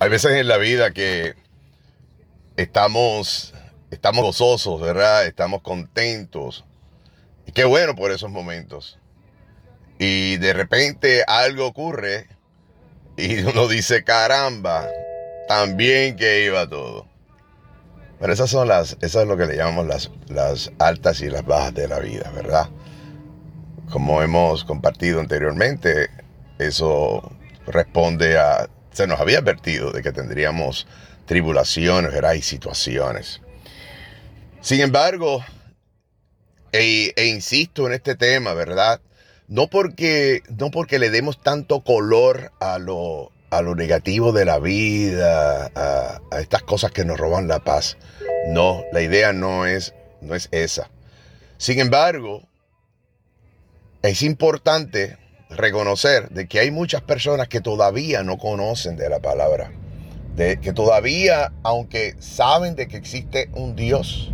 Hay veces en la vida que estamos, estamos gozosos, ¿verdad? Estamos contentos. Y qué bueno por esos momentos. Y de repente algo ocurre y uno dice, caramba, también que iba todo. Pero esas son las, eso es lo que le llamamos las, las altas y las bajas de la vida, ¿verdad? Como hemos compartido anteriormente, eso responde a se nos había advertido de que tendríamos tribulaciones ¿verdad? y situaciones. Sin embargo, e, e, insisto en este tema, ¿verdad? No porque, no porque le demos tanto color a lo, a lo negativo de la vida, a, a, estas cosas que nos roban la paz. No, la idea no es, no es esa. Sin embargo, es importante reconocer de que hay muchas personas que todavía no conocen de la palabra, de que todavía, aunque saben de que existe un Dios,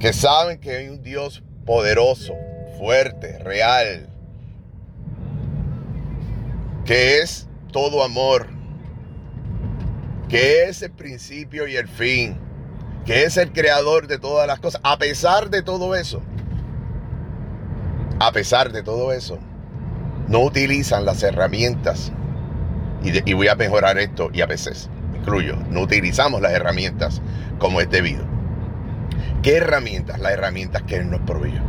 que saben que hay un Dios poderoso, fuerte, real, que es todo amor, que es el principio y el fin, que es el creador de todas las cosas, a pesar de todo eso, a pesar de todo eso, no utilizan las herramientas, y, voy a mejorar esto, y a veces incluyo, no utilizamos las herramientas como es debido. ¿Qué herramientas? Las herramientas que Él nos proveyó.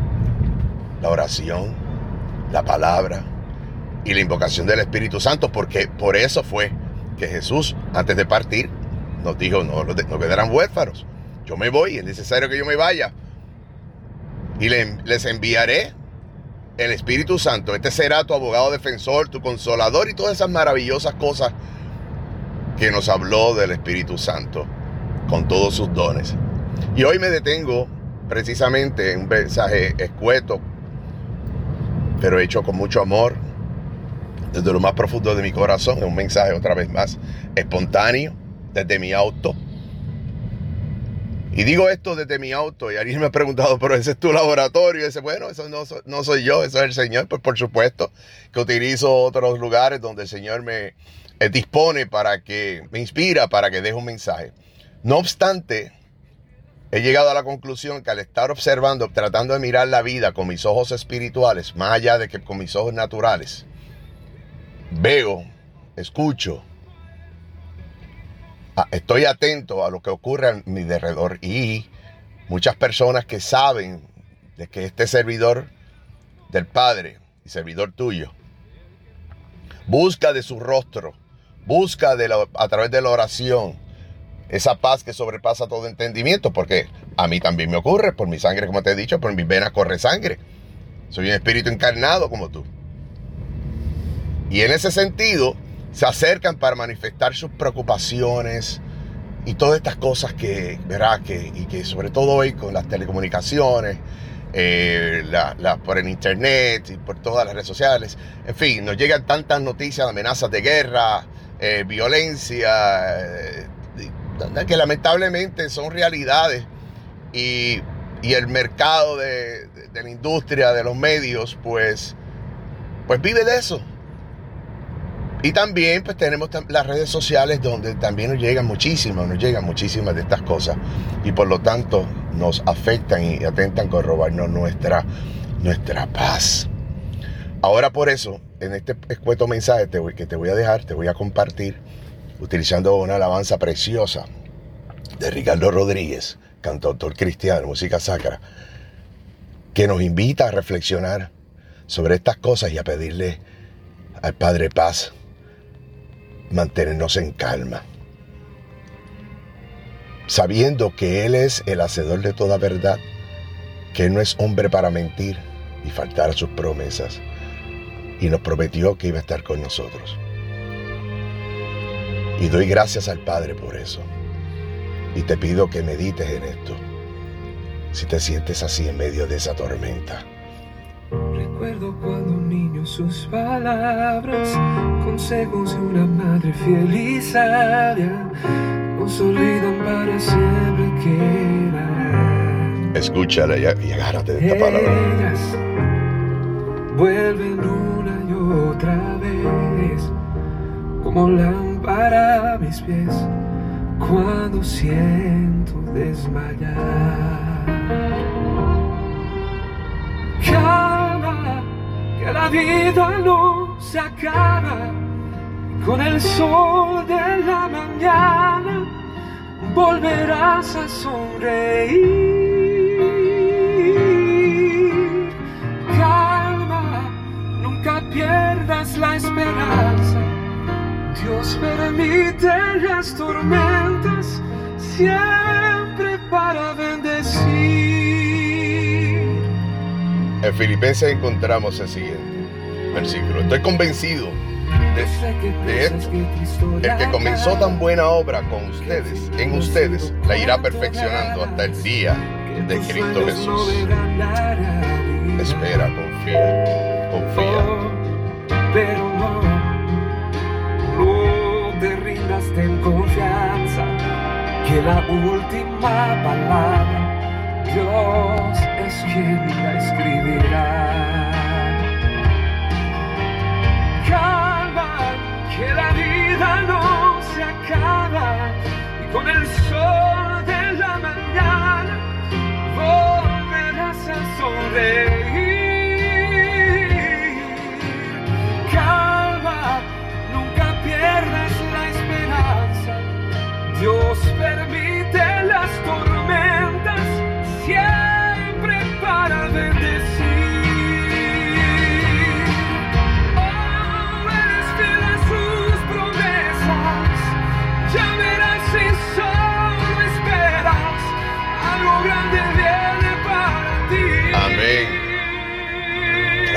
La oración, la palabra y la invocación del Espíritu Santo, porque por eso fue que Jesús, antes de partir, nos dijo, no, no quedarán huérfanos. Yo me voy, es necesario que yo me vaya. Y les enviaré el Espíritu Santo. Este será tu abogado defensor, tu consolador y todas esas maravillosas cosas que nos habló del Espíritu Santo con todos sus dones. Y hoy me detengo precisamente en un mensaje escueto, pero hecho con mucho amor, desde lo más profundo de mi corazón, un mensaje otra vez más espontáneo, desde mi auto y digo esto desde mi auto y alguien me ha preguntado, pero ese es tu laboratorio. Y bueno, eso no, no soy yo, eso es el Señor. Pues por supuesto que utilizo otros lugares donde el Señor me eh, dispone para que, me inspira para que deje un mensaje. No obstante, he llegado a la conclusión que al estar observando, tratando de mirar la vida con mis ojos espirituales, más allá de que con mis ojos naturales, veo, escucho, estoy atento a lo que ocurre a mi alrededor y muchas personas que saben de que este servidor del Padre y servidor tuyo busca de su rostro, busca de a través de la oración esa paz que sobrepasa todo entendimiento, porque a mí también me ocurre, por mi sangre, como te he dicho, por mis venas corre sangre. Soy un espíritu encarnado como tú. Y en ese sentido, se acercan para manifestar sus preocupaciones y todas estas cosas que, verá, que, y que sobre todo hoy con las telecomunicaciones, eh, por el internet y por todas las redes sociales, en fin, nos llegan tantas noticias, amenazas de guerra, eh, violencia, eh, que lamentablemente son realidades y, el mercado de, de, la industria, de los medios, pues, pues vive de eso y también pues tenemos las redes sociales donde también nos llegan muchísimas, nos llegan muchísimas de estas cosas. Y por lo tanto nos afectan y atentan con robarnos nuestra, nuestra paz. Ahora por eso, en este escueto mensaje que te voy a dejar, te voy a compartir utilizando una alabanza preciosa de Ricardo Rodríguez, cantautor cristiano, música sacra, que nos invita a reflexionar sobre estas cosas y a pedirle al Padre paz mantenernos en calma, sabiendo que Él es el hacedor de toda verdad, que Él no es hombre para mentir y faltar a sus promesas, y nos prometió que iba a estar con nosotros. Y doy gracias al Padre por eso. Y te pido que medites en esto, si te sientes así en medio de esa tormenta. Recuerdo cuando un niño sus palabras, consejos de una madre fiel y sabia, nos olvidan para siempre quedarán. Escúchala y, agárrate de esta palabra. Ellas vuelven una y otra vez, como lámparas a mis pies cuando siento desmayar. La vida no se acaba con el sol de la mañana volverás a sonreír. Calma, nunca pierdas la esperanza. Dios permite las tormentas siempre para bendecir. En Filipenses encontramos el siguiente versículo. Estoy convencido de, esto. El que comenzó tan buena obra con ustedes, en ustedes, la irá perfeccionando hasta el día de Cristo Jesús. Espera, confía, confía. Pero no, no te rindas, ten confianza, que la última palabra Dios es quien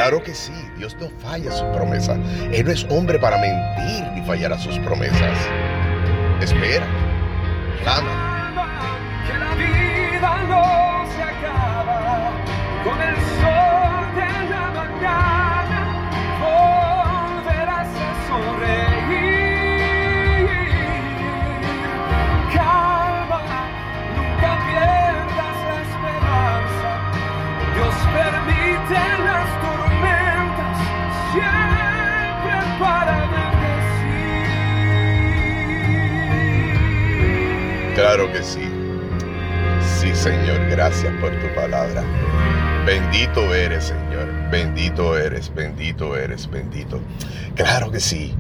Claro que sí, Dios no falla sus promesas. Él no es hombre para mentir ni fallar a sus promesas. Espera, clama. Que la vida no Claro que sí. Sí, Señor, gracias por tu palabra. Bendito eres, Señor. Bendito eres, bendito eres, bendito. Claro que sí.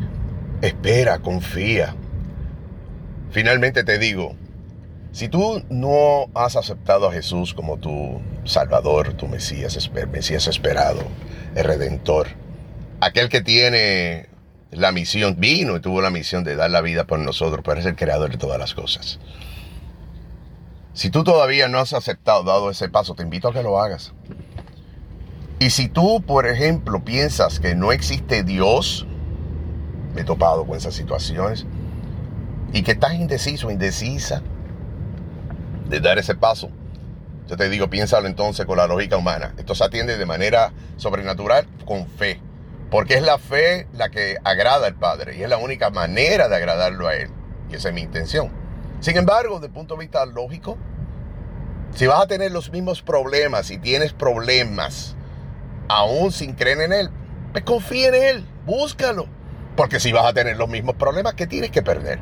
Espera, confía. Finalmente te digo, si tú no has aceptado a Jesús como tu Salvador, tu Mesías, Mesías esperado, el Redentor, aquel que tiene la misión, vino y tuvo la misión de dar la vida por nosotros, pero es el creador de todas las cosas. Si tú todavía no has aceptado, dado ese paso, te invito a que lo hagas. Y si tú, por ejemplo, piensas que no existe Dios, me he topado con esas situaciones, y que estás indeciso, indecisa de dar ese paso, yo te digo, piénsalo entonces con la lógica humana. Esto se atiende de manera sobrenatural con fe. Porque es la fe la que agrada al Padre y es la única manera de agradarlo a Él. Y esa es mi intención. Sin embargo, desde el punto de vista lógico, si vas a tener los mismos problemas y tienes problemas aún sin creer en Él, pues confía en Él, búscalo. Porque si vas a tener los mismos problemas, ¿qué tienes que perder?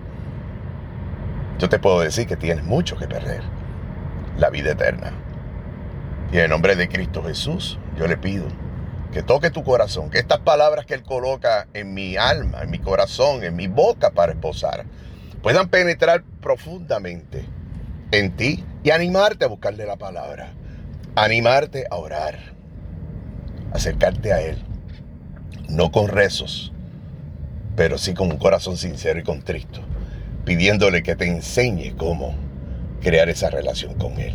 Yo te puedo decir que tienes mucho que perder. La vida eterna. Y en el nombre de Cristo Jesús, yo le pido que toque tu corazón, que estas palabras que Él coloca en mi alma, en mi corazón, en mi boca para esposar, puedan penetrar profundamente en ti y animarte a buscarle la palabra, animarte a orar, acercarte a Él, no con rezos, pero sí con un corazón sincero y contristo, pidiéndole que te enseñe cómo crear esa relación con Él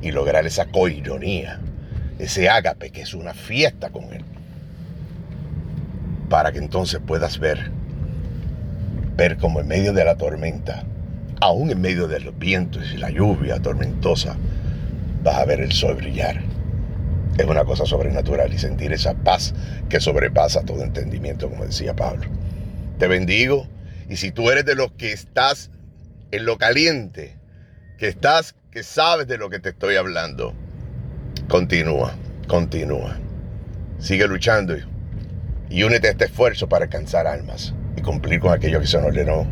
y lograr esa coironía, ese ágape que es una fiesta con Él, para que entonces puedas ver, ver como en medio de la tormenta, aún en medio de los vientos y la lluvia tormentosa, vas a ver el sol brillar. Es una cosa sobrenatural y sentir esa paz que sobrepasa todo entendimiento, como decía Pablo. Te bendigo y si tú eres de los que estás en lo caliente, que estás, que sabes de lo que te estoy hablando, continúa, continúa. Sigue luchando y, únete a este esfuerzo para alcanzar almas y cumplir con aquello que se nos ordenó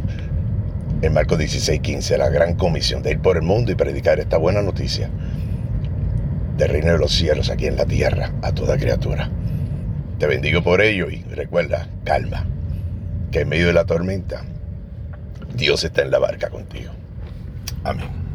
en Marcos 16, 15, la gran comisión de ir por el mundo y predicar esta buena noticia del reino de los cielos aquí en la tierra a toda criatura. Te bendigo por ello y recuerda, calma, que en medio de la tormenta Dios está en la barca contigo. Amén.